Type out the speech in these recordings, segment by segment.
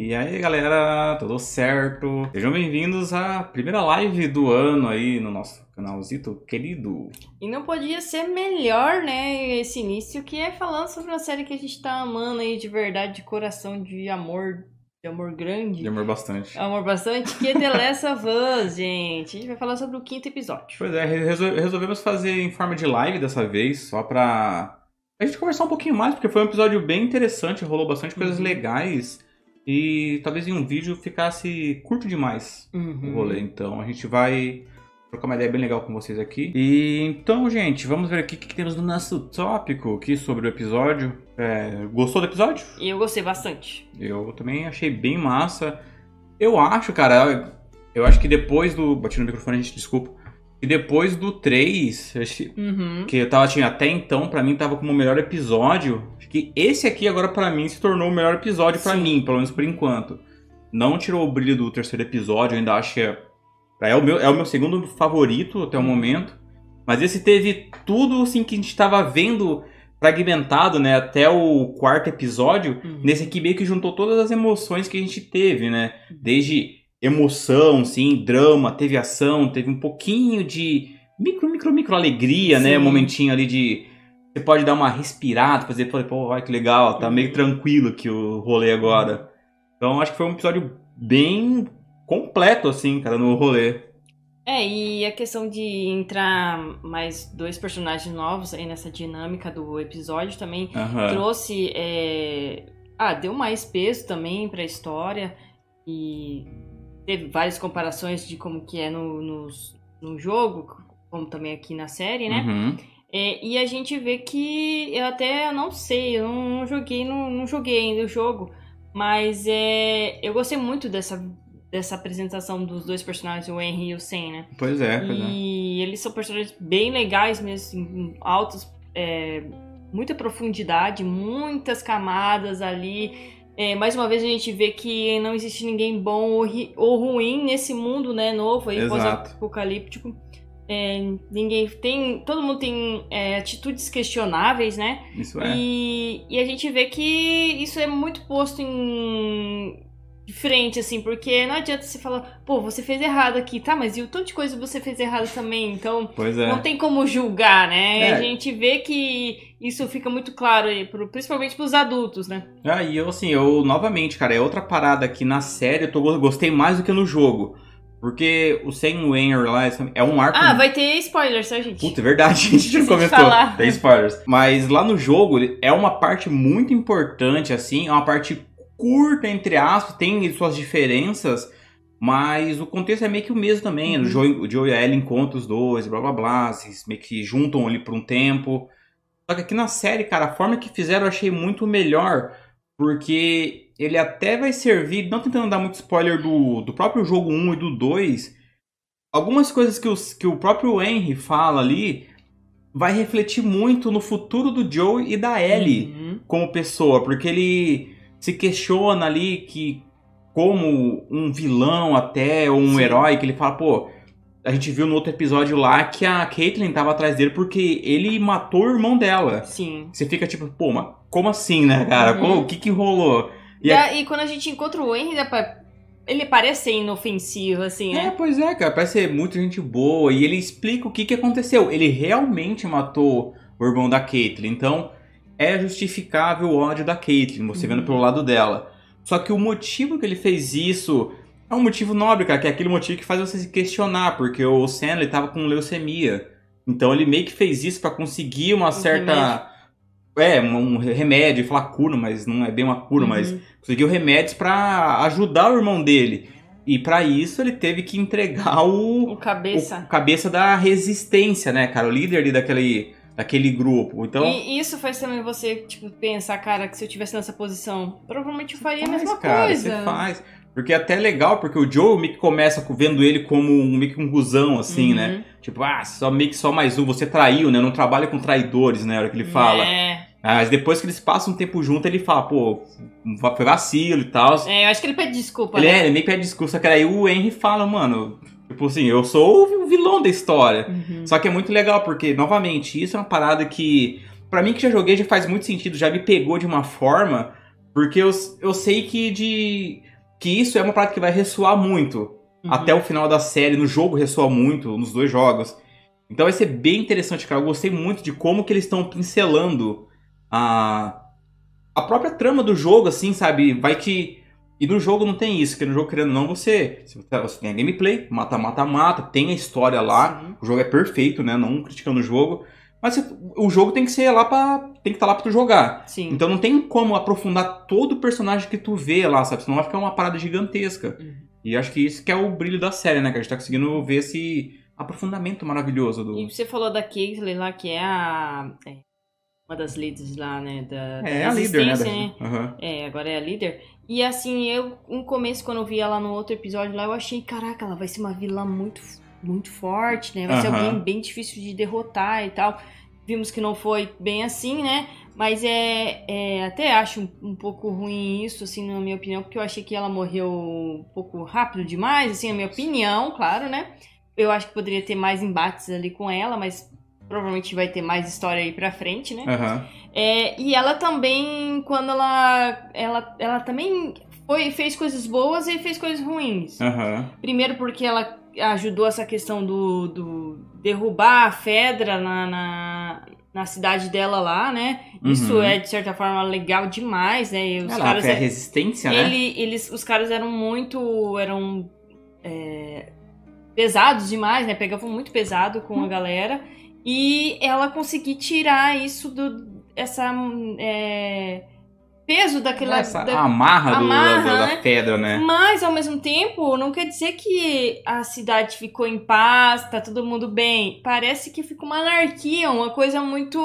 E aí galera, tudo certo? Sejam bem-vindos à primeira live do ano aí no nosso canalzito querido. E não podia ser melhor, né, esse início, que é falando sobre uma série que a gente tá amando aí de verdade, de coração, de amor, de amor grande. De amor bastante. Amor bastante, que é The Last of Us, gente. A gente vai falar sobre o quinto episódio. Pois é, resol- resolvemos fazer em forma de live dessa vez, só pra a gente conversar um pouquinho mais, porque foi um episódio bem interessante, rolou bastante coisas Uhum. legais. E talvez em um vídeo ficasse curto demais o Uhum. rolê. Então a gente vai trocar uma ideia bem legal com vocês aqui. E então, gente, vamos ver aqui o que, que temos no nosso tópico aqui sobre o episódio. É, gostou do episódio? Eu gostei bastante. Eu também achei bem massa. Eu acho, cara, eu acho que depois do. Bati no microfone, a gente desculpa. E depois do 3, eu acho Uhum. que eu tava, tinha até então, pra mim, tava como o melhor episódio. Acho que esse aqui agora, pra mim, se tornou o melhor episódio pra Sim. mim, pelo menos por enquanto. Não tirou o brilho do terceiro episódio, eu ainda acho que é, é, o, meu, é o meu segundo favorito até o momento. Mas esse teve tudo assim que a gente tava vendo fragmentado, né, até o quarto episódio. Uhum. Nesse aqui meio que juntou todas as emoções que a gente teve, né? Desde emoção, sim, drama, teve ação, teve um pouquinho de micro, micro, micro alegria, né? Sim. Um momentinho ali de. Você pode dar uma respirada, fazer, pô, olha que legal, tá meio tranquilo aqui o rolê agora. Então acho que foi um episódio bem completo, assim, cara, no rolê. É, e a questão de entrar mais dois personagens novos aí nessa dinâmica do episódio também Aham. trouxe. é, Ah, deu mais peso também pra história. E teve várias comparações de como que é no, nos- no jogo, como também aqui na série, né? Uhum. É, e a gente vê que eu até não sei, eu não, não joguei, não, não joguei ainda o jogo, mas é, eu gostei muito dessa, dessa apresentação dos dois personagens, o Henry e o Sam, né? Pois é, pois é. E eles são personagens bem legais mesmo, assim, altos, é, muita profundidade, muitas camadas ali. É, mais uma vez a gente vê que não existe ninguém bom ou, ou ruim nesse mundo, né, novo aí, pós-apocalíptico. É, ninguém tem. Todo mundo tem é, atitudes questionáveis, né? Isso é. E, e a gente vê que isso é muito posto em de frente, assim, porque não adianta você falar, pô, você fez errado aqui, tá, mas e o tanto de coisa você fez errado também, então Pois é. não tem como julgar, né? É. A gente vê que isso fica muito claro aí, principalmente pros adultos, né? Ah, e eu, assim, eu, novamente, cara, é outra parada aqui na série, eu tô, gostei mais do que no jogo. Porque o Sam Wayne lá é um arco. Ah, vai ter spoilers, tá, gente? Puta, é verdade, a gente não comentou. falar. Tem spoilers. Mas lá no jogo, é uma parte muito importante, assim, é uma parte curta, entre aspas, tem suas diferenças, mas o contexto é meio que o mesmo também. Uhum. O, Joe, o Joe e a Ellie encontram os dois, blá blá blá, eles meio que juntam ali por um tempo. Só que aqui na série, cara, a forma que fizeram eu achei muito melhor, porque ele até vai servir, não tentando dar muito spoiler do, do próprio jogo 1 e do 2, algumas coisas que, os, que o próprio Henry fala ali vai refletir muito no futuro do Joe e da Ellie Uhum. como pessoa, porque ele se questiona ali que como um vilão até, ou um Sim. herói, que ele fala, pô, a gente viu no outro episódio lá que a Caitlyn tava atrás dele porque ele matou o irmão dela. Sim. Você fica tipo, pô, mas como assim, né, cara? Uhum. Como- o que que rolou? E E, a- e quando a gente encontra o Henry, ele parece ser inofensivo, assim, É, né? pois é, cara, parece ser muita gente boa. E ele explica o que, que aconteceu. Ele realmente matou o irmão da Caitlyn. Então, é justificável o ódio da Caitlyn, você Uhum. vendo pelo lado dela. Só que o motivo que ele fez isso é um motivo nobre, cara, que é aquele motivo que faz você se questionar, porque o Sam, ele tava com leucemia. Então, ele meio que fez isso pra conseguir uma certa... É, um um remédio, falar cura, mas não é bem uma cura, mas Uhum. conseguiu remédios pra ajudar o irmão dele. E pra isso ele teve que entregar o, O cabeça. o cabeça da resistência, né, cara? O líder ali daquele, daquele grupo. Então, E isso faz também você, tipo, pensar, cara, que se eu tivesse nessa posição, provavelmente eu faria a faz, mesma cara, coisa. você faz. Porque é até legal, porque o Joe meio que começa com- vendo ele como um, meio que um cuzão, assim, Uhum. né? Tipo, ah, só, meio que só mais um, você traiu, né? Não trabalha com traidores, né? A hora que ele fala. É. Ah, Mas depois que eles passam um tempo junto, ele fala, pô, foi vacilo e tal. É, eu acho que ele pede desculpa, Ele, né? é, ele meio que pede discurso, só que aí o Henry fala, mano, tipo assim, eu sou o vilão da história. Uhum. Só que é muito legal, porque, novamente, isso é uma parada que, pra mim que já joguei, já faz muito sentido, já me pegou de uma forma, Porque eu, eu sei que de que isso é uma prática que vai ressoar muito. Uhum. Até o final da série, no jogo ressoa muito, nos dois jogos. Então vai ser bem interessante, cara. Eu gostei muito de como que eles estão pincelando a, a própria trama do jogo, assim, sabe? Vai que. E no jogo não tem isso, porque no jogo, querendo ou não, você, você tem a gameplay, mata, mata, mata, tem a história lá, Sim. o jogo é perfeito, né? Não criticando o jogo. Mas o jogo tem que ser lá para tem que estar tá lá para tu jogar. Sim. Então não tem como aprofundar todo o personagem que tu vê lá, sabe? Senão vai ficar uma parada gigantesca. Uhum. E acho que isso que é o brilho da série, né? Que a gente tá conseguindo ver esse aprofundamento maravilhoso do. E você falou da Kingsley lá, que é a. É, uma das líderes lá, né? Da, é, da a líder, né? Né? Uhum. É, agora é a líder. E assim, eu, no começo, quando eu vi ela no outro episódio lá, eu achei, caraca, ela vai ser uma vilã muito muito forte, né? Vai uhum. ser alguém bem difícil de derrotar e tal. Vimos que não foi bem assim, né? Mas é, é até acho um, um, pouco ruim isso, assim, na minha opinião, porque eu achei que ela morreu um pouco rápido demais, assim, na minha opinião, claro, né? Eu acho que poderia ter mais embates ali com ela, mas provavelmente vai ter mais história aí pra frente, né? Uhum. É, e ela também, quando ela. Ela, ela também foi, fez coisas boas e fez coisas ruins. Uhum. Primeiro porque ela ajudou essa questão do, do derrubar a Fedra na, na, na, cidade dela lá, né? Uhum. Isso é, de certa forma, legal demais, né? E os Ela caras, é resistência, né? ele, Eles, os caras eram muito... eram é, pesados demais, né? Pegavam muito pesado com uhum. a galera. E ela conseguiu tirar isso do... essa... É, peso daquela. Essa da, amarra, amarra do, da, né? da, pedra, né? Mas, ao mesmo tempo, não quer dizer que a cidade ficou em paz, tá todo mundo bem. Parece que fica uma anarquia, uma coisa muito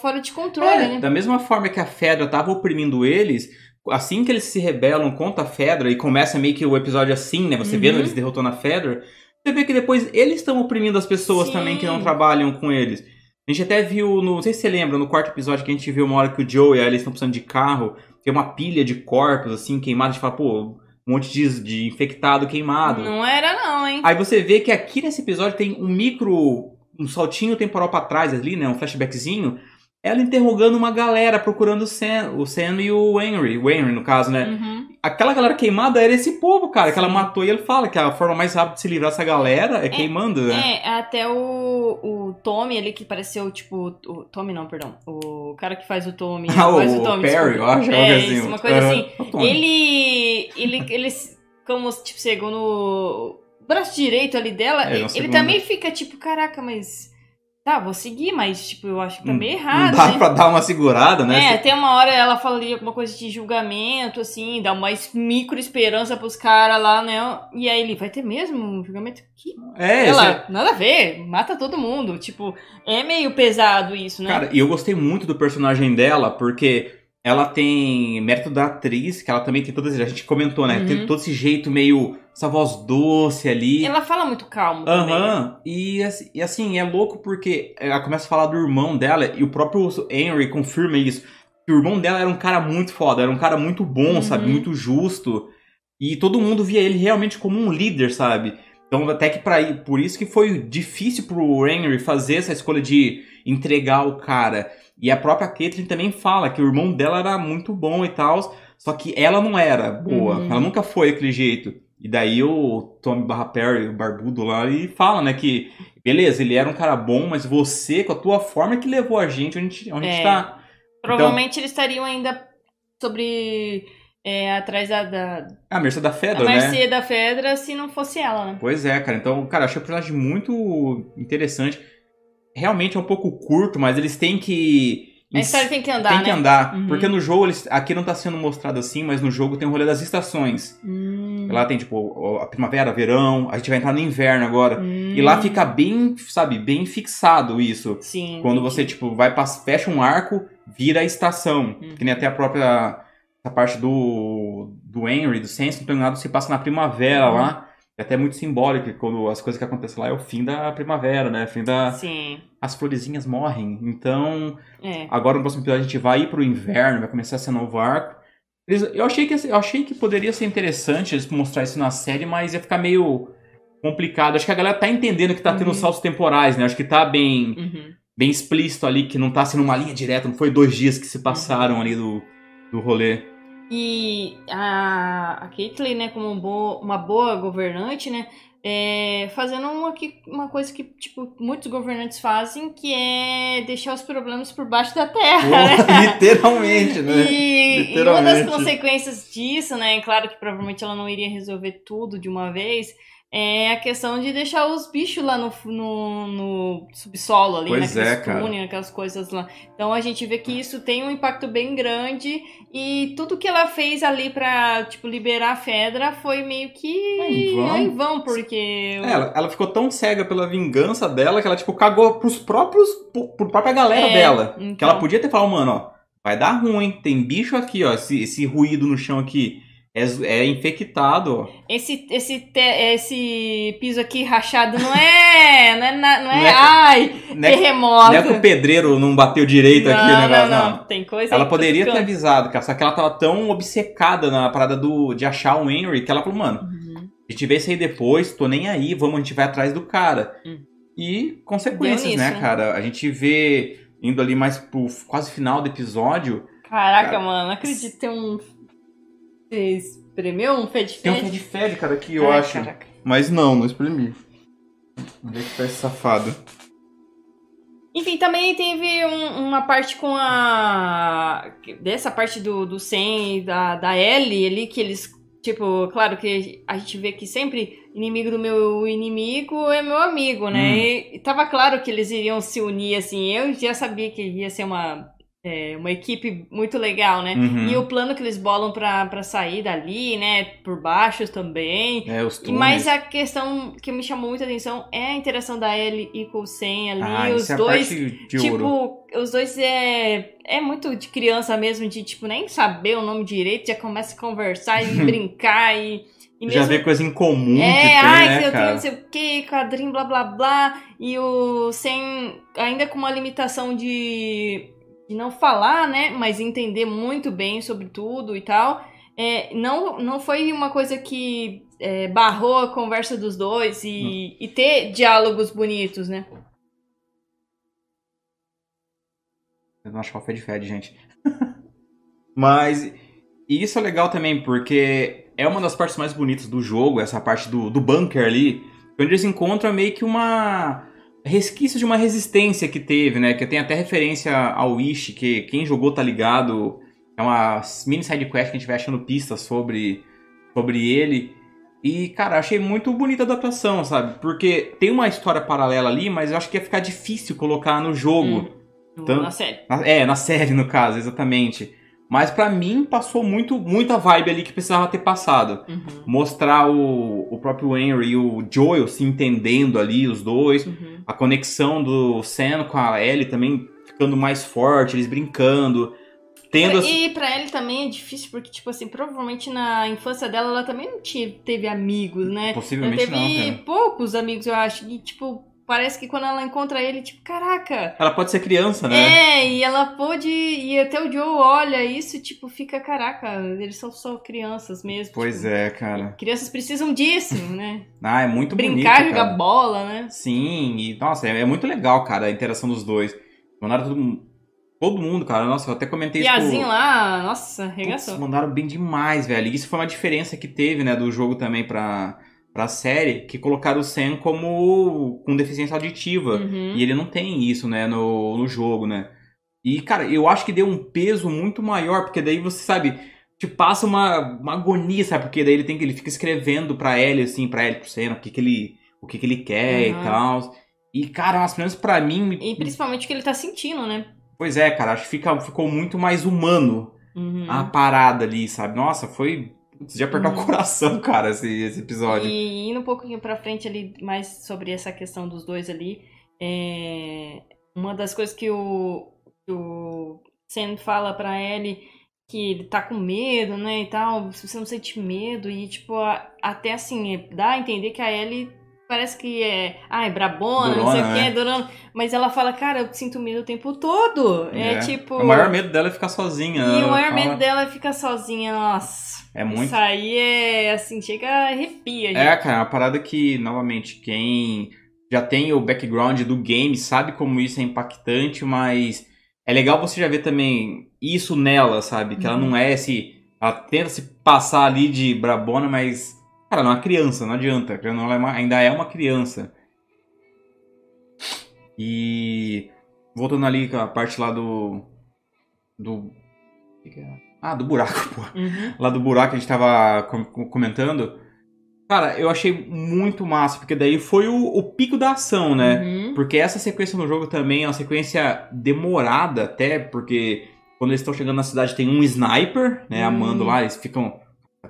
fora de controle, é, né? Da mesma forma que a Fedra tava oprimindo eles. Assim que eles se rebelam contra a Fedra e começa meio que o episódio assim, né? Você uhum. vendo eles derrotando a Fedra, você vê que depois eles estão oprimindo as pessoas Sim. também que não trabalham com eles. A gente até viu, no, não sei se você lembra, no quarto episódio que a gente viu uma hora que o Joe e a Ellie estão precisando de carro, tem uma pilha de corpos, assim, queimados, a gente fala, pô, um monte de, de infectado queimado. Não era não, hein? Aí você vê que aqui nesse episódio tem um micro, um saltinho temporal para trás ali, né, um flashbackzinho, ela interrogando uma galera, procurando o Sam, o Sam e o Henry, o Henry no caso, né? Uhum. Aquela galera queimada era esse povo, cara, que ela matou e ele fala que a forma mais rápida de se livrar dessa galera é, é queimando, né? É, até o, o Tommy ali que pareceu, tipo, o Tommy não, perdão, o cara que faz o Tommy, ah, o, o Tommy, Perry, eu acho, é, assim, isso, uma coisa assim. Ele, ele, ele, como, tipo, segundo o braço direito ali dela, é, ele, ele também fica, tipo, caraca, mas Tá, vou seguir, mas, tipo, eu acho que tá meio errado. Não dá né? pra dar uma segurada, né? É, tem uma hora ela fala ali alguma coisa de julgamento, assim, dá uma micro esperança pros caras lá, né? E aí ele vai ter mesmo um julgamento? Que... É, ela, é... nada a ver, mata todo mundo. Tipo, é meio pesado isso, né? Cara, e eu gostei muito do personagem dela, porque ela tem mérito da atriz, que ela também tem todo esse. A gente comentou, né? Uhum. Tem todo esse jeito meio. Essa voz doce ali. Ela fala muito calmo Aham. Uhum. E, e, assim, é louco porque ela começa a falar do irmão dela e o próprio Henry confirma isso. Que o irmão dela era um cara muito foda, era um cara muito bom, uhum. sabe? Muito justo. E todo mundo via ele realmente como um líder, sabe? Então, até que pra, por isso que foi difícil pro Henry fazer essa escolha de entregar o cara. E a própria Caitlyn também fala que o irmão dela era muito bom e tal, só que ela não era boa. Uhum. Ela nunca foi daquele jeito. E daí o Tommy Barra Perry, o barbudo lá, ele fala, né, que beleza, ele era um cara bom, mas você, com a tua forma, que levou a gente onde, onde é. a gente tá. Provavelmente então, eles estariam ainda sobre. É, atrás da, da. A Mercê da Fedra, né? A Mercê da Fedra, se não fosse ela, né? Pois é, cara. Então, cara, achei o personagem muito interessante realmente é um pouco curto, mas eles têm que. A história tem que andar, Tem né? que andar. Uhum. Porque no jogo, eles, aqui não tá sendo mostrado assim, mas no jogo tem o rolê das estações. Uhum. Lá tem, tipo, a primavera, verão, a gente vai entrar no inverno agora. Uhum. E lá fica bem, sabe, bem fixado isso. Sim. Quando você, tipo, vai, fecha um arco, vira a estação. Que nem até a própria. A parte do. Do Henry, do Sense, não tem nada, se passa na primavera uhum. lá. É até muito simbólico quando as coisas que acontecem lá é o fim da primavera, né? Fim da. Sim. As florezinhas morrem. Então, é. agora no próximo episódio a gente vai ir pro inverno, vai começar a ser novo arco. eu, achei que, eu achei que poderia ser interessante eles mostrar isso na série, mas ia ficar meio complicado. Acho que a galera tá entendendo que tá tendo uhum. saltos temporais, né? Acho que tá bem, uhum. bem explícito ali, que não tá sendo uma linha direta, não foi dois dias que se passaram uhum. ali do, do rolê. E a, a Caitlyn, né, como um bo, uma boa governante, né, é, fazendo uma, uma coisa que, tipo, muitos governantes fazem, que é deixar os problemas por baixo da terra, oh, né? Literalmente, né? E, Literalmente. e uma das consequências disso, né, claro que provavelmente ela não iria resolver tudo de uma vez, é a questão de deixar os bichos lá no, no, no subsolo ali, pois naqueles é, túneis, aquelas coisas lá. Então a gente vê que isso tem um impacto bem grande e tudo que ela fez ali pra, tipo, liberar a Fedra foi meio que é em vão, em vão porque... É, ela, ela, ficou tão cega pela vingança dela que ela, tipo, cagou pros próprios, pro própria galera é, dela. Então... Que ela podia ter falado, mano, ó, vai dar ruim, tem bicho aqui, ó, esse, esse ruído no chão aqui é, é infectado. Esse, esse, te, esse piso aqui rachado não é. Não é, não é, não é ai, não é, terremoto. Não é que o pedreiro não bateu direito não, aqui o negócio, não. não. Tem coisa Ela poderia ter avisado, cara, só que ela tava tão obcecada na parada do, de achar o Henry que ela falou, mano, uhum. a gente vê isso aí depois, tô nem aí, vamos, a gente vai atrás do cara. Uhum. E consequências, né, cara? A gente vê indo ali mais pro quase final do episódio. Caraca, cara, mano, não acredito ter um você espremeu um Fed Tem um Fed Fed, cara, aqui, eu Ai, acho. Caraca. Mas não, não espremi. Onde é que tá esse safado? Enfim, também teve um, uma parte com a. Dessa parte do, do Sen e da, da Ellie ali, que eles. Tipo, claro que a gente vê que sempre inimigo do meu inimigo é meu amigo, né? Hum. E, e tava claro que eles iriam se unir, assim. Eu já sabia que ia ser uma é, uma equipe muito legal, né? Uhum. E o plano que eles bolam pra, sair dali, né? Por baixo também. É, os túneis. Mas a questão que me chamou muita atenção é a interação da Ellie e com o Sen ali. Ah, os é dois. tipo, ouro. os dois é. É muito de criança mesmo, de tipo, nem saber o nome direito, já começa a conversar e brincar e. E mesmo... Já vê coisa em comum é, que tem, ai, né, eu cara? tenho não sei o que, quadrinho, blá blá blá. E o sem ainda com uma limitação de de não falar, né, mas entender muito bem sobre tudo e tal. É, não, não foi uma coisa que é, barrou a conversa dos dois e, e ter diálogos bonitos, né? Eu não acho que de Fed, gente. mas isso é legal também, porque é uma das partes mais bonitas do jogo, essa parte do, do bunker ali, onde eles encontram meio que uma resquício de uma resistência que teve, né? Que tem até referência ao Wish, que quem jogou tá ligado. É uma mini side quest que a gente vai achando pistas sobre, sobre ele. E, cara, achei muito bonita a adaptação, sabe? Porque tem uma história paralela ali, mas eu acho que ia ficar difícil colocar no jogo. Hum, na série. Na, é, na série, no caso, exatamente. Mas para mim passou muito muita vibe ali que precisava ter passado. Uhum. Mostrar o, o próprio Henry e o Joel se entendendo ali, os dois. Uhum. A conexão do Sam com a Ellie também ficando mais forte, eles brincando. Tendo e pra ele também é difícil, porque, tipo assim, provavelmente na infância dela ela também não tinha, teve amigos, né? Possivelmente ela teve não, poucos amigos, eu acho. E, tipo, parece que quando ela encontra ele, tipo, caraca. Ela pode ser criança, né? É, e ela pode. E até o Joe olha isso, tipo, fica, caraca, eles são só crianças mesmo. Pois tipo, é, cara. Crianças precisam disso, né? ah, é muito Brincar, bonito. Brincar, jogar bola, né? Sim, e nossa, é, é, muito legal, cara, a interação dos dois. Mandaram todo, todo mundo, cara. Nossa, eu até comentei isso. Piazinho lá, nossa, regaçou. mandaram bem demais, velho. E isso foi uma diferença que teve, né, do jogo também pra pra série que colocaram o Sam como com deficiência auditiva. Uhum. E ele não tem isso, né, no, no jogo, né? E, cara, eu acho que deu um peso muito maior, porque daí você sabe, te passa uma, uma agonia, sabe? Porque daí ele tem que ele fica escrevendo pra Ellie, assim, pra Ellie, pro Sam, o que, que ele. O que, que ele quer uhum. e tal. E, cara, mas pelo menos pra mim. E principalmente o que ele tá sentindo, né? Pois é, cara, acho que fica, ficou muito mais humano uhum. a parada ali, sabe? Nossa, foi Putz, de apertar uhum. o coração, cara, esse, esse episódio. E indo um pouquinho pra frente ali, mais sobre essa questão dos dois ali, é... uma das coisas que o, que o Sam fala pra Ellie que ele tá com medo, né, e tal, se você não sente medo, e tipo, até assim, dá a entender que a Ellie parece que é, ah, é brabona, durona, não sei o que, é durona. Mas ela fala, cara, eu sinto medo o tempo todo. É, é tipo. O maior medo dela é ficar sozinha. E o maior fala... medo dela é ficar sozinha, nossa. É muito. Isso aí é assim, chega arrepia. Gente. É, cara, é uma parada que, novamente, quem já tem o background do game sabe como isso é impactante, mas é legal você já ver também isso nela, sabe? Que ela não é esse. Ela tenta se passar ali de brabona, mas. Cara, ela é uma criança, não adianta. Ela é uma- ainda é uma criança. E. Voltando ali com a parte lá do. Do. que que é? Ah, do buraco, pô Uhum. lá do buraco que a gente tava com- com- comentando. Cara, eu achei muito massa, porque daí foi o, o pico da ação, né? Uhum. Porque essa sequência no jogo também é uma sequência demorada até, porque quando eles estão chegando na cidade tem um sniper, né, Hum. amando lá, eles ficam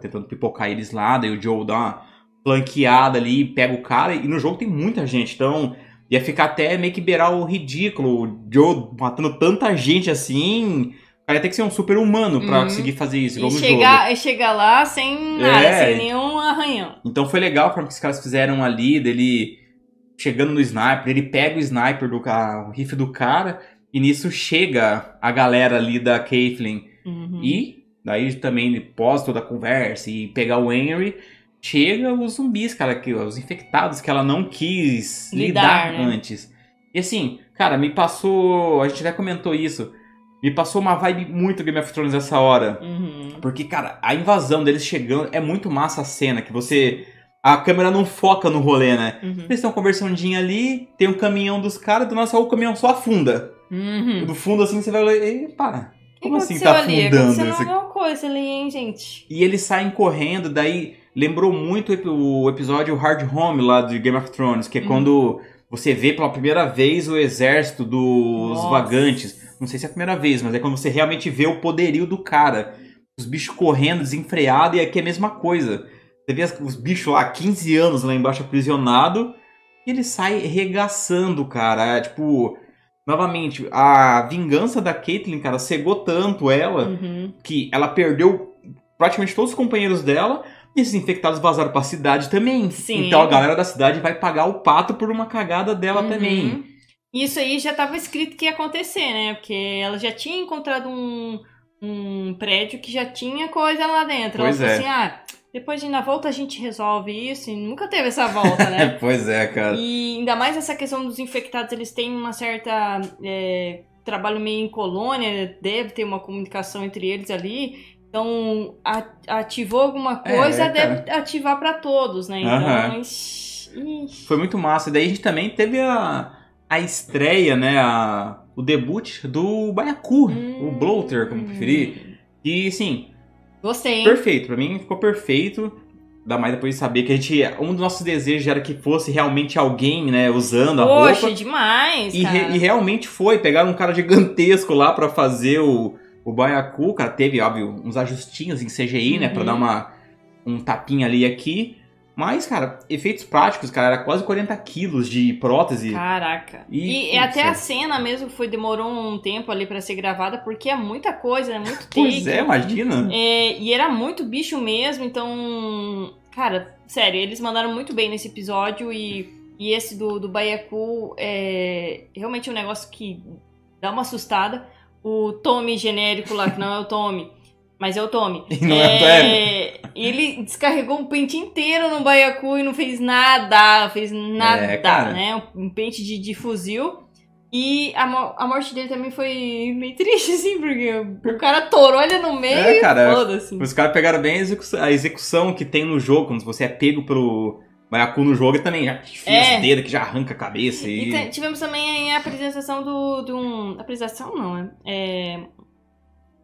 tentando pipocar eles lá, daí o Joe dá uma flanqueada ali, pega o cara, e no jogo tem muita gente, então ia ficar até meio que beirar o ridículo, o Joe matando tanta gente assim, cara ter que ser um super humano pra Uhum. conseguir fazer isso, igual E no jogo. chegar, e chegar lá sem nada, É. sem nenhum arranhão. Então foi legal a forma que os caras fizeram ali, dele chegando no sniper, ele pega o sniper do ca- o rifle do cara, e nisso chega a galera ali da Caitlyn. Uhum. E daí também, pós toda a conversa e pegar o Henry, chega os zumbis, cara, que, os infectados que ela não quis lidar, Lidar, né? antes. E assim, cara, me passou. A gente até comentou isso. Me passou uma vibe muito Game of Thrones essa hora. Uhum. Porque, cara, a invasão deles chegando é muito massa a cena, que você. A câmera não foca no rolê, né? Uhum. Eles estão conversandinho ali, tem um caminhão dos caras, do nosso o caminhão só afunda. Uhum. Do fundo assim você vai olhar. E para. Como assim tá ali? afundando? Aconteceu esse- alguma coisa ali, hein, gente? E eles saem correndo, daí lembrou muito o episódio Hard Home lá de Game of Thrones, que é Uhum. quando você vê pela primeira vez o exército dos Nossa. vagantes. Não sei se é a primeira vez, mas é quando você realmente vê o poderio do cara. Os bichos correndo, desenfreado, e aqui é a mesma coisa. Você vê os bichos lá, 15 anos lá embaixo aprisionado, e ele sai regaçando, cara. É, tipo, novamente, a vingança da Caitlyn, cara, cegou tanto ela Uhum. que ela perdeu praticamente todos os companheiros dela e esses infectados vazaram pra cidade também. Sim. Então a galera da cidade vai pagar o pato por uma cagada dela Uhum. também. Isso aí já estava escrito que ia acontecer, né? Porque ela já tinha encontrado um, um prédio que já tinha coisa lá dentro. Pois ela é. falou assim: ah, depois de na volta a gente resolve isso. E nunca teve essa volta, né? pois é, cara. E ainda mais essa questão dos infectados, eles têm uma certa. é, trabalho meio em colônia, deve ter uma comunicação entre eles ali. Então, ativou alguma É, coisa, cara. deve ativar para todos, né? Então. Foi muito massa. Daí a gente também teve a, a estreia, né? A, o debut do Baiacu, o Bloater, como preferir. E sim, Gostei, hein? perfeito. Pra mim ficou perfeito. Ainda mais depois de saber que a gente. Um dos nossos desejos era que fosse realmente alguém, né? Usando a Poxa, roupa. demais, E, re- e realmente foi, pegaram um cara gigantesco lá pra fazer o, o Baiacu, cara, teve, óbvio, uns ajustinhos em CGI, né, pra Uhum. dar uma, um tapinha ali aqui, mas, cara, efeitos práticos, cara, era quase 40 quilos de prótese. Caraca. E, E, até putz, a cena mesmo foi demorou um tempo ali pra ser gravada, porque é muita coisa, é muito take. Pois é, imagina. É, e era muito bicho mesmo, então. Cara, sério, eles mandaram muito bem nesse episódio e, e esse do, do Baiacu é realmente um negócio que dá uma assustada. O Tommy genérico lá, que não é o Tommy, mas é o Tommy. Não é- Ele descarregou um pente inteiro no Baiacu e não fez nada, fez nada, É, né? Um pente de, de fuzil. E a, mo- a morte dele também foi meio triste, assim, porque o cara torou ele no meio É, cara, foda-se. Os caras pegaram bem a execução, a execução que tem no jogo, quando você é pego pelo Baiacu no jogo, e também já fia É. os dedos, que já arranca a cabeça. E E, tivemos também a apresentação do, de um. Apresentação não, né? É,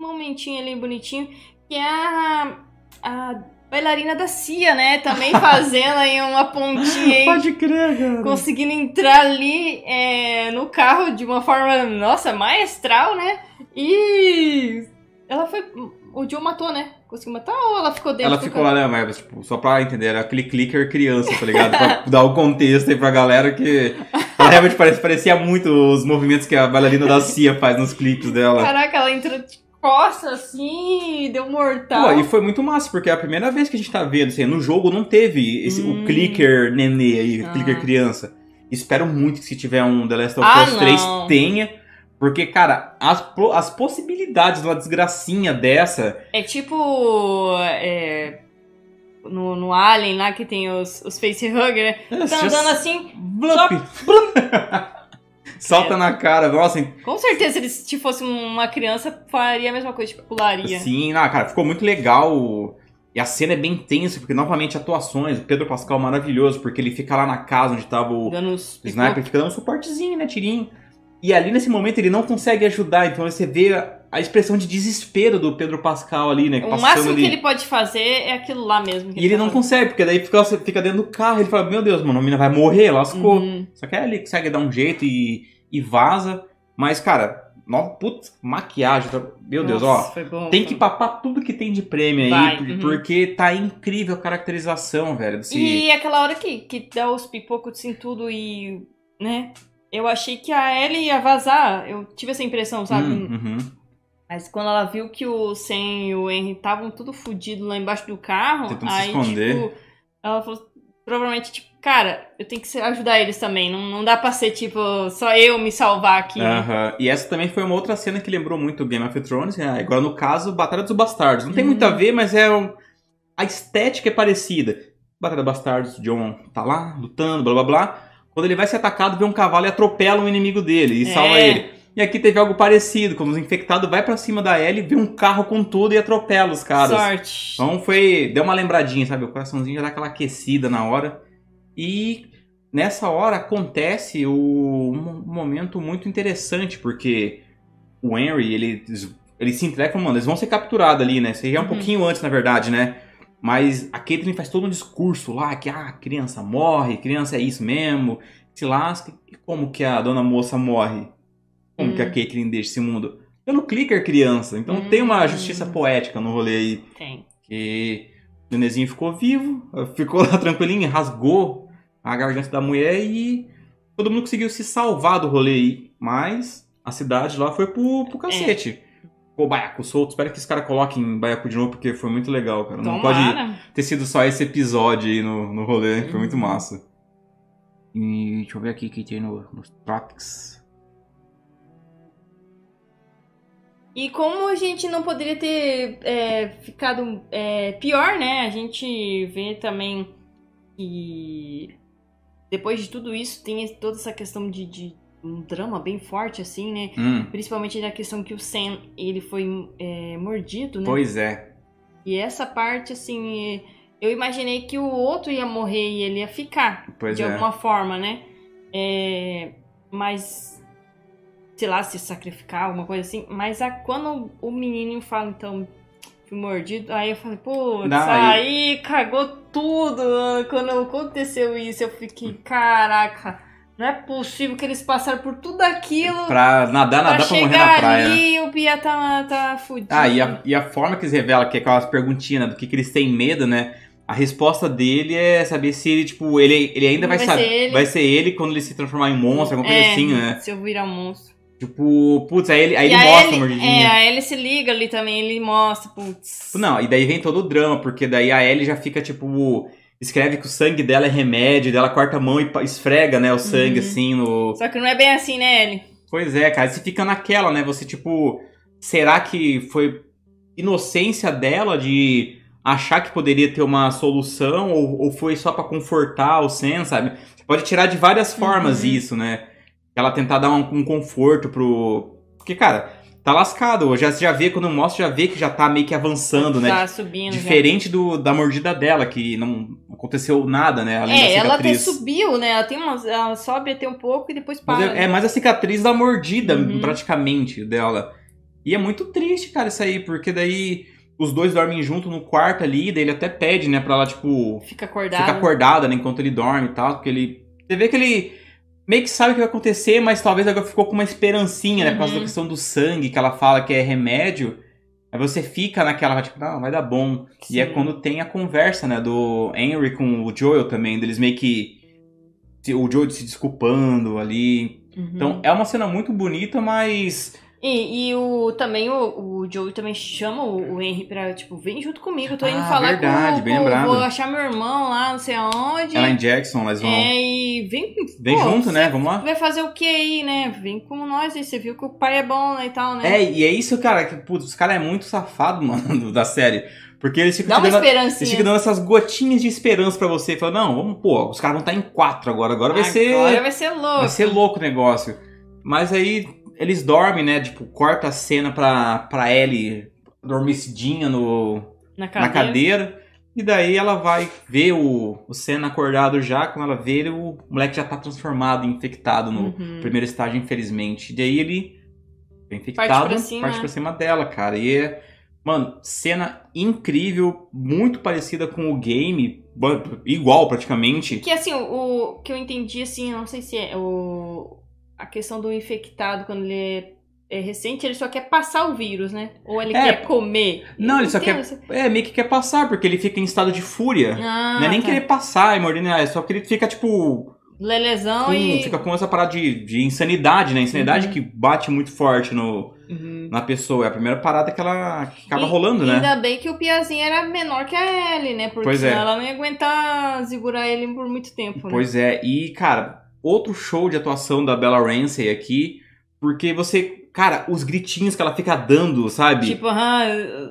momentinho ali bonitinho, que é a, a bailarina da Cia, né? Também fazendo aí uma pontinha aí. Pode crer, cara. Conseguindo entrar ali é, no carro de uma forma, nossa, maestral, né? E ela foi. O Joe matou, né? Conseguiu matar ou ela ficou dentro Ela ficou lá, né, mas, tipo, só pra entender, era aquele clicker criança, tá ligado? pra dar o contexto aí pra galera que. Ela realmente parece, parecia muito os movimentos que a bailarina da Cia faz nos clipes dela. Caraca, ela entrou de costas assim, deu mortal. Pô, e foi muito massa, porque é a primeira vez que a gente tá vendo, assim, no jogo não teve esse, Hum. o clicker nenê aí, Ah. clicker criança. Espero muito que se tiver um The Last of Ah, Us 3 não. tenha, porque, cara, as, as possibilidades de uma desgracinha dessa. É tipo. é, no, no Alien lá que tem os, os facehugger, né? é, Tá andando assim, Blup. salta na cara. Nossa, Com certeza, se ele se fosse uma criança, faria a mesma coisa, tipo, pularia. sim, não, cara, ficou muito legal. E a cena é bem tensa, porque novamente atuações, o Pedro Pascal maravilhoso, porque ele fica lá na casa onde tava o, Dando o sniper, fica dando um suportezinho, né, tirinho. E ali nesse momento ele não consegue ajudar, então você vê a, expressão de desespero do Pedro Pascal ali, né, O máximo ali. que ele pode fazer é aquilo lá mesmo. E ele tá não consegue, porque daí fica, fica dentro do carro, ele fala, meu Deus, mano, a menina vai morrer, lascou. Uhum. Só que aí ele consegue dar um jeito e, e vaza. Mas, cara, no, putz, maquiagem, tá- meu Deus, Nossa, ó. bom, Tem foi que papar tudo que tem de prêmio aí, Vai, por- uhum. porque tá incrível a caracterização, velho. Desse... E aquela hora que, que dá os pipocos assim tudo e. né? Eu achei que a Ellie ia vazar. Eu tive essa impressão, sabe? Hum, uhum. Mas quando ela viu que o Sam e o Henry estavam tudo fodido lá embaixo do carro, Tentando se aí, esconder. tipo, ela falou, provavelmente, tipo, cara, eu tenho que ajudar eles também. Não, não dá pra ser, tipo, só eu me salvar aqui. né? Aham. E essa também foi uma outra cena que lembrou muito Game of Thrones. né? Agora, no caso, Batalha dos Bastardos. Não tem Uhum. muito a ver, mas é um- a estética é parecida. Batalha dos Bastardos, John tá lá, lutando, blá blá blá. Quando ele vai ser atacado, vê um cavalo e atropela um inimigo dele e É. salva ele. E aqui teve algo parecido, quando os infectados vai pra cima da Ellie, vê um carro com tudo e atropela os caras. Sorte. Então foi. Deu uma lembradinha, sabe? O coraçãozinho já dá aquela aquecida na hora. E nessa hora acontece o, um momento muito interessante, porque o Henry, ele, ele se entrega mano, eles vão ser capturados ali, né? Isso aí é um Uhum. pouquinho antes, na verdade, né? Mas a Caitlyn faz todo um discurso lá, que ah, criança morre, criança é isso mesmo, se lasca. E como que a dona moça morre? Como Hum. que a Caitlyn deixa esse mundo? Pelo clicker criança. Então Hum. tem uma justiça poética no rolê aí. Tem. Que o nenenzinho ficou vivo, ficou lá tranquilinho, rasgou a garganta da mulher e todo mundo conseguiu se salvar do rolê aí. Mas a cidade lá foi pro, pro cacete. Ficou baiaco solto. Espero que esse cara coloque em baiaco de novo, porque foi muito legal, cara. Não pode Tomara. ter sido só esse episódio aí no, no rolê, foi muito Uhum. massa. E deixa eu ver aqui o que tem no, nos Tropics. E como a gente não poderia ter é, ficado é, pior, né? A gente vê também que depois de tudo isso tem toda essa questão de, de um drama bem forte, assim, né? Hum, Principalmente na questão que o Sam, ele foi é, mordido, né? pois é. E essa parte, assim, eu imaginei que o outro ia morrer e ele ia ficar, Pois de é. alguma forma, né? É, mas, sei lá, se sacrificar, alguma coisa assim. Mas a, quando o menino fala, então, fui mordido, aí eu falei, putz, Não, aí cagou tudo. Quando aconteceu isso, eu fiquei, caraca, não é possível que eles passaram por tudo aquilo Pra nadar, pra nadar pra morrer na praia. né? ali e o Pia tá, tá fudido. Ah, e a, e a forma que eles revelam, que é aquelas perguntinhas né, do que, que eles têm medo, né? A resposta dele é saber se ele, tipo, ele, ele ainda vai, Vai saber. Vai ser ele quando ele se transformar em monstro, alguma coisa É, assim, né? Se eu virar um monstro. Tipo, putz, aí ele, aí E ele a mostra a Ellie- mordidinha. É, a Ellie se liga ali também, ele mostra, putz. Não, e daí vem todo o drama, porque daí a Ellie já fica, tipo, escreve que o sangue dela é remédio, daí ela corta a mão e esfrega, né, o sangue, Uhum. assim, no... Só que não é bem assim, né, Ellie? Pois é, cara, você fica naquela, né, você, tipo, será que foi inocência dela de achar que poderia ter uma solução, ou, ou foi só pra confortar o Sam, sabe? Você pode tirar de várias formas Uhum. isso, né? Ela tentar dar um, um conforto pro... Porque, cara, tá lascado, já, já vê, quando mostra, já vê que já tá meio que avançando, né? Tá subindo. já. Diferente do, da mordida dela, que não aconteceu nada, né? Além É, ela até subiu, né? Ela tem umas. Ela sobe até um pouco e depois Mas para. é, é mais a cicatriz da mordida, Uhum. praticamente, dela. E é muito triste, cara, isso aí, porque daí os dois dormem junto no quarto ali, daí ele até pede, né, pra ela, tipo, Fica acordada. ficar acordada, né, enquanto ele dorme e tal, porque ele... Você vê que ele meio que sabe o que vai acontecer, mas talvez agora ficou com uma esperancinha, né, por causa Uhum. da questão do sangue, que ela fala que é remédio. Aí você fica naquela, tipo, não, vai dar bom. E é Sim. quando tem a conversa, né, do Henry com o Joel também, deles meio que... O Joel se desculpando ali. Uhum. Então é uma cena muito bonita, mas... E, e o, também o, o Joey também chama o, o Henry pra, tipo, vem junto comigo, eu tô indo Ah, falar verdade, com, com. Vou achar meu irmão lá, não sei aonde. Ela em Jackson, elas vão... É, e vem. Vem pô, junto, né? Vamos lá. Vai fazer o que aí, né? Vem como nós aí. Você viu que o pai é bom né, e tal, né? É, e é isso, cara, que, putz, os caras é muito safado, mano, da série. Porque eles ficam dando... Eles ficam dando essas gotinhas de esperança pra você. Falando, não, vamos, pô, os caras vão estar em quatro agora. Agora vai ser. Agora vai ser louco. Vai ser louco o negócio. Mas aí eles dormem, né? Tipo, corta a cena pra, pra Ellie dormicidinha no, Na na cadeira. cadeira. E daí ela vai ver o, o Senna acordado já. Quando ela vê ele, o moleque já tá transformado, infectado no Uhum. primeiro estágio, infelizmente. E daí ele é infectado, Parte pra cima, parte pra cima dela, cara. E é, mano, cena incrível, muito parecida com o game, igual praticamente. Que assim, o, o que eu entendi, assim, eu não sei se é o, a questão do infectado quando ele é, é recente, ele só quer passar o vírus, né? Ou ele É. quer comer. Não, ele só quer- isso. É, meio que quer passar, porque ele fica em estado de fúria. Ah, não é nem tá. querer passar e morder, é só que ele fica, tipo, Lelezão com- e. fica com essa parada de, de insanidade, né? Insanidade Uhum. que bate muito forte no, Uhum. na pessoa. É a primeira parada que ela que acaba E- rolando, né? Ainda bem que o Piazinho era menor que a Ellie, né? Porque Pois é. ela não ia aguentar segurar ele por muito tempo, né? Pois é, e cara, outro show de atuação da Bella Ramsey aqui, porque você, cara, os gritinhos que ela fica dando, sabe? Tipo, ah,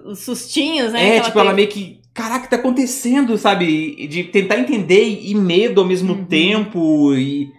os sustinhos, né? é, que tipo, ela meio que, caraca, tá acontecendo, sabe? De tentar entender e medo ao mesmo Uhum. tempo e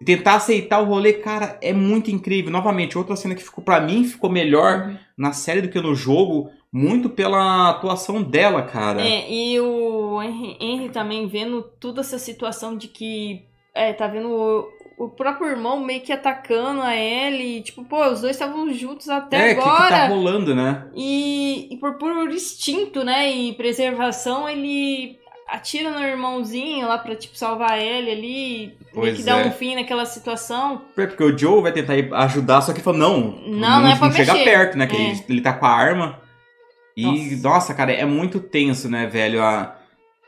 e tentar aceitar o rolê, cara, é muito incrível. Novamente, outra cena que ficou para mim ficou melhor Uhum. na série do que no jogo, muito pela atuação dela, cara. É, e o Henry, Henry também vendo toda essa situação de que é, tá vendo o, o próprio irmão meio que atacando a Ellie. Tipo, pô, os dois estavam juntos até É, que, que agora. tá rolando, né? E, e por puro instinto, né? E preservação, ele atira no irmãozinho lá pra, tipo, salvar a Ellie ali. Pois que dar é. um fim naquela situação. É, Porque o Joe vai tentar ajudar, só que ele falou, não, Não, não é pra chega mexer. perto, né? Que É. ele, ele tá com a arma. E, Nossa. nossa. cara, é muito tenso, né, velho? A,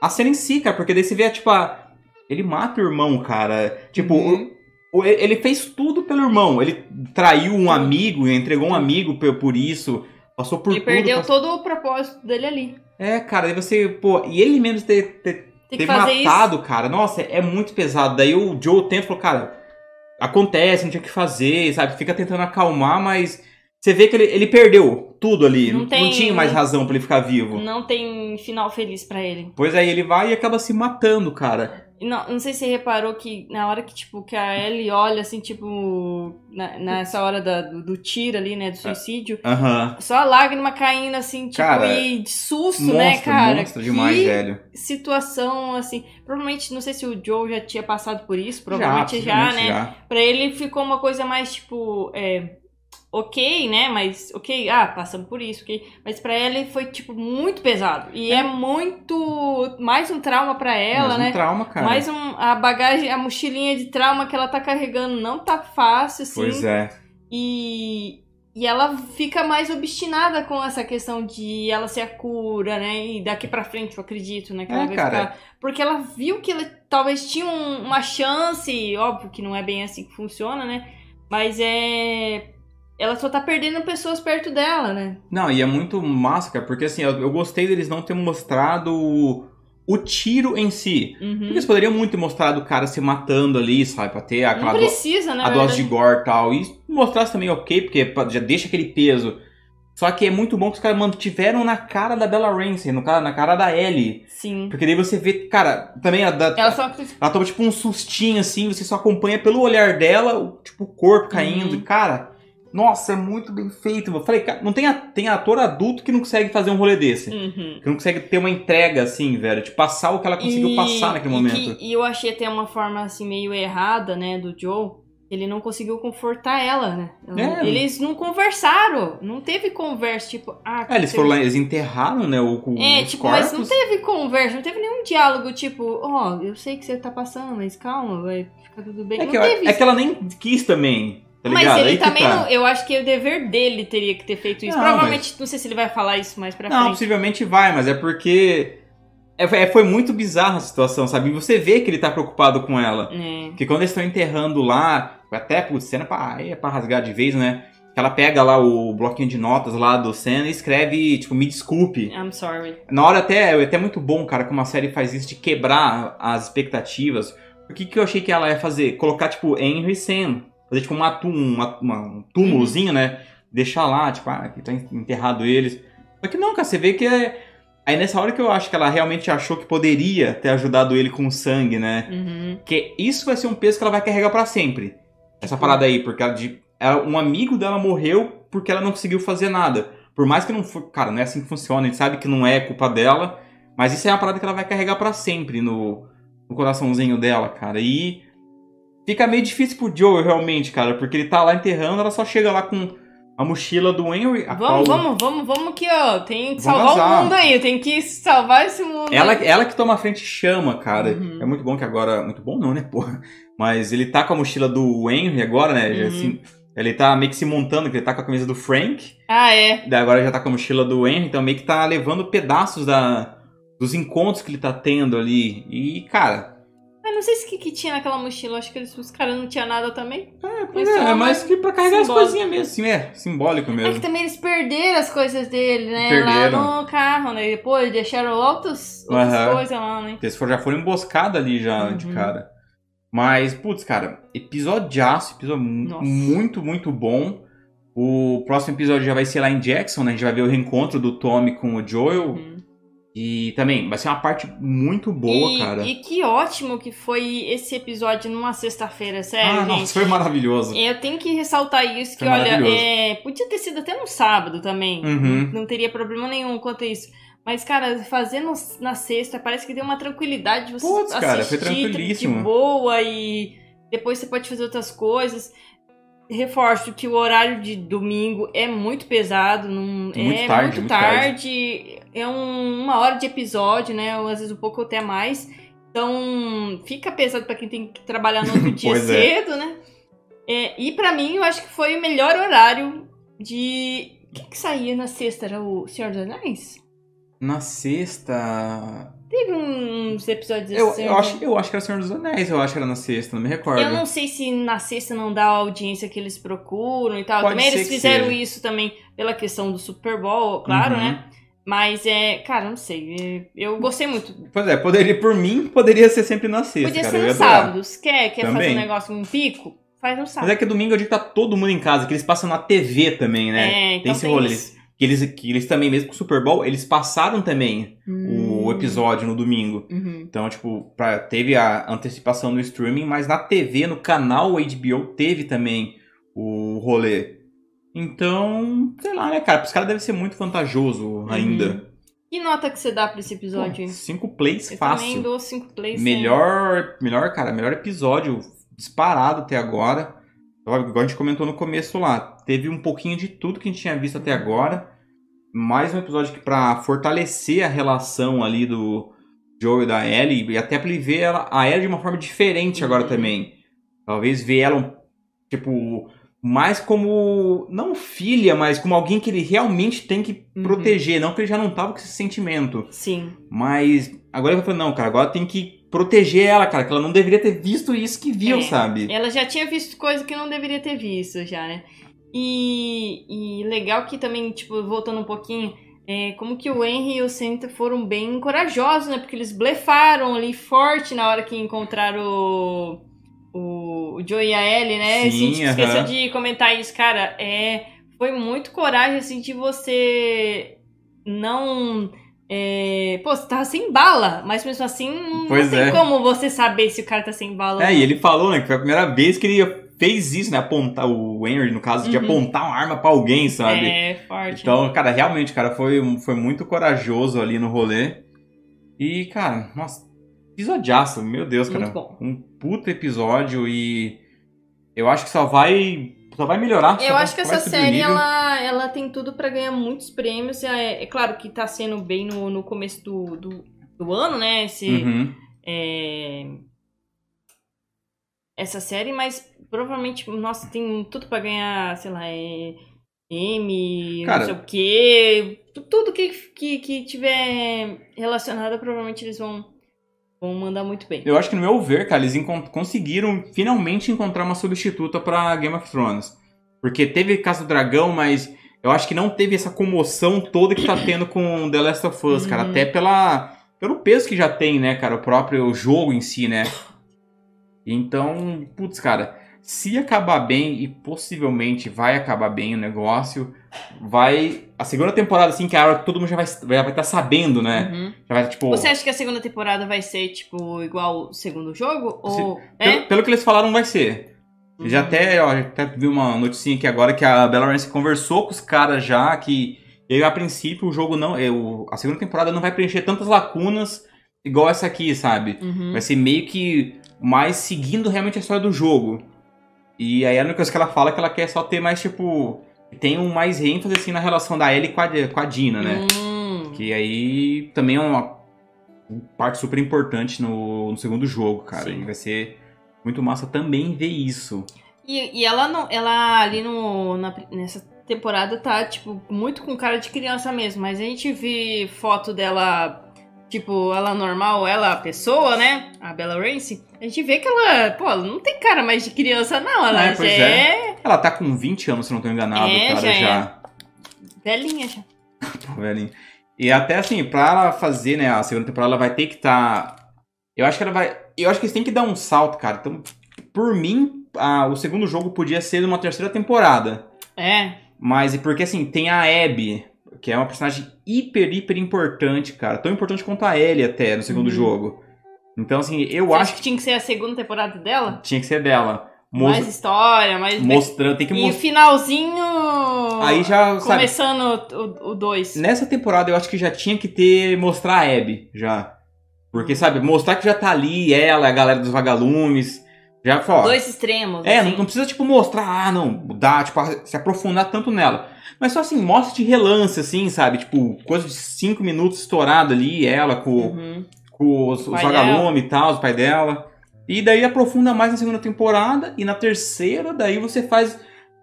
a cena em si, cara, porque daí você vê, tipo, a, ele mata o irmão, cara. Tipo, Uhum. o- o- ele fez tudo pelo irmão. Ele traiu um amigo, entregou um amigo por, isso, passou por Ele tudo. perdeu passou- todo o propósito dele ali. É, cara, aí você, pô, e ele mesmo ter, ter, ter matado, cara, nossa, é muito pesado. Daí o Joe tenta falou, cara, acontece, não tinha o que fazer, sabe? Fica tentando acalmar, mas você vê que ele, ele perdeu tudo ali. Não tem- não tinha mais razão pra ele ficar vivo. isso. Não tem final feliz pra ele. Pois aí ele vai e acaba se matando, cara. Não, não sei se você reparou que na hora que, tipo, que a Ellie olha, assim, tipo, na- nessa hora da- do, do tiro ali, né, do suicídio, Aham. só a lágrima caindo, assim, tipo, Cara, e de susto, né, cara? monstra demais, que velho. situação, assim, provavelmente, não sei se o Joe já tinha passado por isso, provavelmente já, possivelmente né? já. Pra ele ficou uma coisa mais, tipo, é, ok, né, mas, ok, ah, passando por isso, ok, mas pra ela foi, tipo, muito pesado, e é, muito, mais um trauma pra ela, Mais um né? trauma, cara. Mais um, a bagagem, a mochilinha de trauma que ela tá carregando não tá fácil, assim. Pois é. E, e ela fica mais obstinada com essa questão de ela ser a cura, né? E daqui pra frente, eu acredito, né? Que É, ela vai cara. ficar. Porque ela viu que ela talvez tinha um- uma chance, óbvio que não é bem assim que funciona, né? Mas é. Ela só tá perdendo pessoas perto dela, né? Não, e é muito massa, cara, porque assim, eu, eu gostei deles não ter mostrado o, o tiro em si. Uhum. Porque eles poderiam muito ter mostrado o cara se matando ali, sabe? Pra ter aquela Não do- precisa, né? a dose de gore e tal. E mostrasse também ok, porque já deixa aquele peso. Só que é muito bom que os caras mantiveram na cara da Bella Ramsey, no cara, na cara da Ellie. Sim. Porque daí você vê, cara, também a da, Ela só. ela toma tipo um sustinho assim, você só acompanha pelo olhar dela, tipo, o corpo caindo. Uhum. E, cara, nossa, é muito bem feito. Eu falei, cara, não tem, tem ator adulto que não consegue fazer um rolê desse. Uhum. Que não consegue ter uma entrega assim, velho. De passar o que ela conseguiu E- passar naquele e momento. que- e eu achei até uma forma assim meio errada, né, do Joe. Ele não conseguiu confortar ela, né? É. Eles não conversaram. Não teve conversa, tipo, ah, É, eles foram lá, eles enterraram, né, o, o É, tipo, corpos. mas não teve conversa, não teve nenhum diálogo, tipo, ó, eu sei que você tá passando, mas calma, vai ficar tudo bem. É que, é que ela nem quis também, tá mas ele Aí também tá. não. Eu acho que o dever dele teria que ter feito isso. Não, Provavelmente, não sei se ele vai falar isso mais pra Não, frente. possivelmente vai, mas é porque... é- é- foi muito bizarra a situação, sabe? E você vê que ele tá preocupado com ela. É. Porque quando eles estão enterrando lá, até, putz, cena pra, aí é pra rasgar de vez, né? Que ela pega lá o bloquinho de notas lá do Senna e escreve, tipo, me desculpe. I'm sorry. Na hora até, é até muito bom, cara, que uma série faz isso de quebrar as expectativas. O que, que eu achei que ela ia fazer? Colocar, tipo, Henry Sam. Fazer, tipo, uma, uma- uma- um túmulozinho, né? Deixar lá, tipo, ah, aqui tá enterrado eles. Só que não, cara, você vê que é... Aí nessa hora que eu acho que ela realmente achou que poderia ter ajudado ele com sangue, né? Uhum. Porque isso vai ser um peso que ela vai carregar pra sempre. Essa parada aí, porque ela de ela- um amigo dela morreu porque ela não conseguiu fazer nada. Por mais que não for. Cara, não é assim que funciona, a gente sabe que não é culpa dela. Mas isso é uma parada que ela vai carregar pra sempre no, no coraçãozinho dela, cara. E fica meio difícil pro Joe, realmente, cara, porque ele tá lá enterrando, ela só chega lá com a mochila do Henry. Vamos, vamos, vamos, vamos que, ó, tem que Vamos salvar o mundo aí, tem que salvar esse mundo. Ela, aí. ela que toma a frente e chama, cara. Uhum. É muito bom que agora. Muito bom não, né, porra? Mas ele tá com a mochila do Henry agora, né? já Uhum. assim, ele tá meio que se montando, que ele tá com a camisa do Frank. Ah, é. Daí agora já tá com a mochila do Henry, então meio que tá levando pedaços da, dos encontros que ele tá tendo ali. E, cara. Não sei se o que, que tinha naquela mochila, acho que eles, os caras não tinham nada também. É, pois é, é, mais mas que pra carregar simbólico. as coisinhas mesmo, assim, é, simbólico É que mesmo. também eles perderam as coisas dele, né? Perderam. Lá no carro, né? Depois deixaram outras, outras Aham. coisas lá, né? Eles foram- já foram emboscados ali já de Uhum. cara. Mas, putz, cara, episódio mu- Nossa. muito, muito bom. O próximo episódio já vai ser lá em Jackson, né? A gente vai ver o reencontro do Tommy com o Joel. Uhum. E também vai ser uma parte muito boa, e, cara. e que ótimo que foi esse episódio numa sexta-feira, sério, ah, gente. nossa, foi maravilhoso. Eu tenho que ressaltar isso, que Foi olha, maravilhoso. é, podia ter sido até no sábado também. Uhum. Não teria problema nenhum quanto a isso. Mas, cara, fazendo na sexta parece que deu uma tranquilidade de você Putz, cara, foi tranquilíssimo. de boa e depois você pode fazer outras coisas. Reforço que o horário de domingo é muito pesado, não, Muito é tarde, muito muito tarde, é um- uma hora de episódio, né? Ou às vezes um pouco até mais. Então fica pesado pra quem tem que trabalhar no outro dia é. cedo, né? É, e pra mim eu acho que foi o melhor horário de. O que, que saía na sexta? Era o Senhor dos Anéis? Na sexta. Teve uns episódios Eu, assim. eu, acho, eu acho que era Senhor dos Anéis, eu acho que era na sexta, não me recordo. Eu não sei se na sexta não dá a audiência que eles procuram e tal. Pode também eles fizeram seja. isso também pela questão do Super Bowl, claro, Uhum. né? Mas é, cara, não sei. é, Eu gostei muito. Pois é, poderia, por mim, poderia ser sempre na sexta, Podia cara. ser no sábado. Se quer, quer fazer Também. um negócio um pico, faz no sábado. Mas é que domingo é o dia que tá todo mundo em casa, que eles passam na TV também, né? É, então tem esse rolê. Que eles, que eles também, mesmo com o Super Bowl, eles passaram também Hum. o episódio no domingo. Uhum. Então, tipo, pra, teve a antecipação no streaming, mas na TV, no canal HBO, teve também o rolê. Então, sei lá, né, cara? Pros caras deve ser muito vantajoso ainda. Que nota que você dá pra esse Pô, episódio? cinco plays eu também fácil. dou cinco plays. Melhor, melhor, cara, melhor episódio disparado até agora. Igual a gente comentou no começo lá. Teve um pouquinho de tudo que a gente tinha visto até agora. Mais um episódio que pra fortalecer a relação ali do Joe e da Ellie. E até pra ele ver ela, a Ellie de uma forma diferente agora Uhum. também. Talvez ver ela, tipo, mais como. Não filha, mas como alguém que ele realmente tem que Uhum. proteger. Não que ele já não tava com esse sentimento. Sim. Mas agora ele falou, não, cara, agora tem que proteger ela, cara, que ela não deveria ter visto isso que viu, É. sabe? Ela já tinha visto coisa que não deveria ter visto já, né? E, e legal que também, tipo, voltando um pouquinho, é, como que o Henry e o Senta foram bem corajosos, né? Porque eles blefaram ali forte na hora que encontraram o, o, o Joe e a Ellie, né? Sim, a gente esqueceu aham. de comentar isso, cara. É, foi muito coragem, assim, de você não... É, pô, você tava sem bala, mas mesmo assim não Pois tem é. como você saber se o cara tá sem bala É, não. e ele falou, né, que foi a primeira vez que ele fez isso, né, apontar, o Henry, no caso, de Uhum. apontar uma arma pra alguém, sabe? É, forte. Então, cara, realmente, cara, foi, foi muito corajoso ali no rolê. E, cara, nossa, episodiaço, meu Deus, cara. Muito bom. Um puto episódio e eu acho que só vai, só vai melhorar. Eu vai- acho que essa série, ela, ela tem tudo pra ganhar muitos prêmios. É, é claro que tá sendo bem no, no começo do, do, do ano, né? Esse, Uhum. é, essa série, mas provavelmente, nossa, tem tudo pra ganhar, sei lá, é, M, Cara- não sei o quê. Tu- Tudo que, que, que tiver relacionado, provavelmente eles vão, vão mandar muito bem. Eu acho que no meu ver, cara, eles conseguiram finalmente encontrar uma substituta pra Game of Thrones. Porque teve Casa do Dragão, mas eu acho que não teve essa comoção toda que tá tendo com The Last of Us, cara. Uhum. Até pela, pelo peso que já tem, né, cara, o próprio jogo em si, né? Então, putz, cara, se acabar bem, e possivelmente vai acabar bem o negócio, vai. A segunda temporada, assim, que é a hora que todo mundo já vai estar já vai tá sabendo, né? Uhum. Já vai, tipo. Você acha que a segunda temporada vai ser, tipo, igual o segundo jogo? Ou. Pelo, É? pelo que eles falaram, vai ser. Já até, ó, até vi uma noticinha aqui agora que a Bella Ramsey conversou com os caras já que eu, a princípio o jogo não, eu, a segunda temporada não vai preencher tantas lacunas igual essa aqui, sabe? Uhum. Vai ser meio que mais seguindo realmente a história do jogo. E aí a única coisa que ela fala é que ela quer só ter mais, tipo. Tem um mais ênfase assim na relação da Ellie com a, com a Dina, né? Hum. Que aí também é uma parte super importante no, no segundo jogo, cara. Sim. E vai ser muito massa também ver isso. E, e ela não, ela ali no, na- nessa temporada tá, tipo, muito com cara de criança mesmo. Mas a gente vê foto dela, tipo, ela normal, ela pessoa, né? A Bella Ramsey. A gente vê que ela, pô, ela não tem cara mais de criança, não. Ela É, já pois é, Ela tá com 20 anos, se não tô enganado, É, cara, já é. já. velhinha já. Pô, velhinho. E até assim, pra ela fazer, né, a segunda temporada, ela vai ter que estar. Eu acho que ela vai. Eu acho que eles têm que dar um salto, cara. Então, por mim, a- o segundo jogo podia ser uma terceira temporada. É. Mas e porque assim, tem a Abby, que é uma personagem hiper, hiper importante, cara. Tão importante quanto a Ellie até no segundo Uhum. jogo. Então, assim, eu Você acho que tinha que ser a segunda temporada dela? tinha que ser dela. Mos- Mais história, mais. mostrando, tem que E mostrar. finalzinho. Aí já, sabe, Começando o 2. Nessa temporada eu acho que já tinha que ter mostrar a Abby, já. Porque, sabe, mostrar que já tá ali, ela, a galera dos vagalumes. Já, ó, Dois extremos. É, assim. não, não precisa, tipo, mostrar, ah, não, dar, tipo, se aprofundar tanto nela. Mas só assim, mostra de relance, assim, sabe? Tipo, coisa de cinco minutos estourado ali, ela com, Uhum. com os, os Pai vagalumes e tal, os pai dela. E daí aprofunda mais na segunda temporada. E na terceira, daí você faz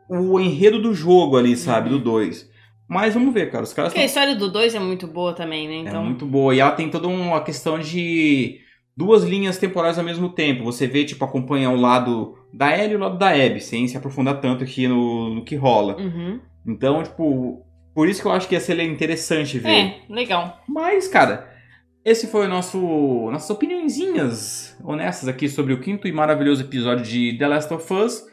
o enredo do jogo ali, sabe? Uhum. Do 2. Mas vamos ver, cara. Os caras Porque a história do 2 é muito boa também, né? Então. é muito boa. E ela tem toda uma questão de duas linhas temporais ao mesmo tempo. Você vê, tipo, acompanha o lado da Ellie e o lado da Abby, sem se aprofundar tanto aqui no, no que rola. Uhum. Então, tipo, por isso que eu acho que ia ser interessante ver. É, legal. Mas, cara, esse foi o nosso nossas opiniõezinhas honestas aqui sobre o quinto e maravilhoso episódio de The Last of Us.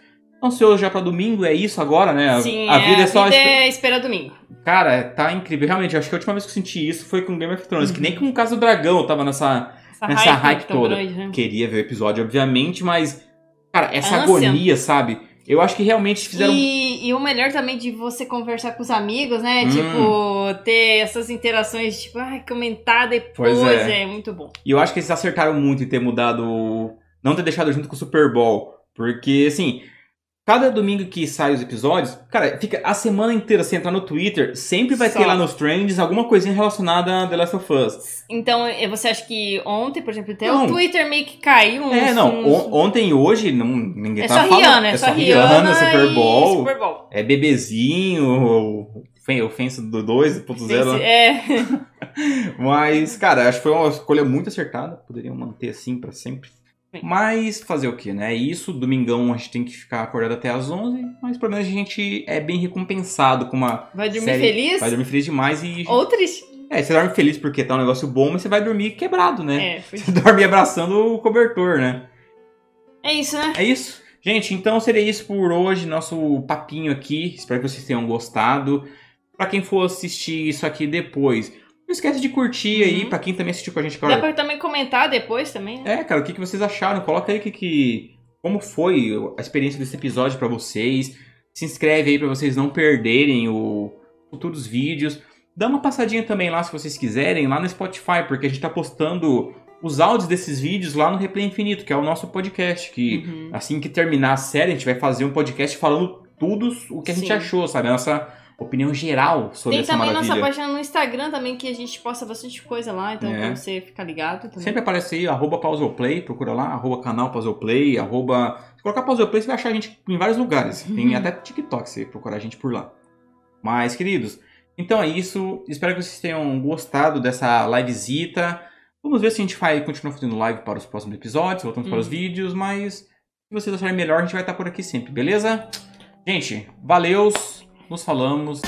Ansioso já pra domingo, é isso agora, né? A- Sim, a vida é, só. vida é esperar domingo. Cara, tá incrível. Realmente, acho que a última vez que eu senti isso foi com Game of Thrones. Uhum. Que nem com o caso do dragão eu tava nessa. Essa, Essa hype tão toda. grande, né? Queria ver o episódio, obviamente, mas. Cara, essa Ânsia. agonia, sabe? Eu acho que realmente fizeram. E, e o melhor também de você conversar com os amigos, né? Hum. Tipo, ter essas interações, tipo, ai, comentar depois. Pois é. é. muito bom. E eu acho que eles acertaram muito em ter mudado. Não ter deixado junto com o Super Bowl. Porque, assim. Cada domingo que sai os episódios, cara, fica a semana inteira você entrar no Twitter, sempre vai Só. ter lá nos trends alguma coisinha relacionada a The Last of Us. Então, você acha que ontem, por exemplo, até o Twitter meio que caiu uns. É, não, uns- on- ontem e hoje não, ninguém É tá só falando. Rihanna, é só Rihanna, Super e Bowl, Super Bowl. é bebezinho, o Fen- o Fence do 2.0. né? É, Mas, cara, acho que foi uma escolha muito acertada. Poderiam manter assim pra sempre. Mas fazer o que, né? É Isso, domingão a gente tem que ficar acordado até as 11, mas pelo menos a gente é bem recompensado com uma vai dormir série. feliz Vai dormir feliz demais e. ou triste. É, você dorme feliz porque tá um negócio bom, mas você vai dormir quebrado, né? É, foi- Você dorme abraçando o cobertor, né? é isso, né? É isso. Gente, então seria isso por hoje, nosso papinho aqui. Espero que vocês tenham gostado. Pra quem for assistir isso aqui depois, não esquece de curtir aí, Uhum. pra quem também assistiu com a gente Dá agora. pra também comentar depois também, né? É, cara, o que, que vocês acharam? Coloca aí que, que como foi a experiência desse episódio pra vocês. Se inscreve aí pra vocês não perderem o futuros vídeos. Dá uma passadinha também lá se vocês quiserem, lá no Spotify, porque a gente tá postando os áudios desses vídeos lá no Replay Infinito, que é o nosso podcast, que Uhum. assim que terminar a série, a gente vai fazer um podcast falando tudo o que a gente Sim. achou, sabe? A nossa opinião geral sobre Tem essa também maravilha. nossa página no Instagram também, que a gente posta bastante coisa lá, então É. pra você ficar ligado também. Sempre aparece aí, arroba Pausoplay, procura lá, arroba canal Pausoplay, arroba... Se colocar Pausoplay, você vai achar a gente em vários lugares. Tem Uhum. até TikTok, se procurar a gente por lá. Mas, queridos, então é isso. Espero que vocês tenham gostado dessa livezita. Vamos ver se a gente vai continuar fazendo live para os próximos episódios, voltamos para os Uhum. vídeos, mas se vocês acharem melhor, a gente vai estar por aqui sempre, beleza? Gente, valeus, nos falamos.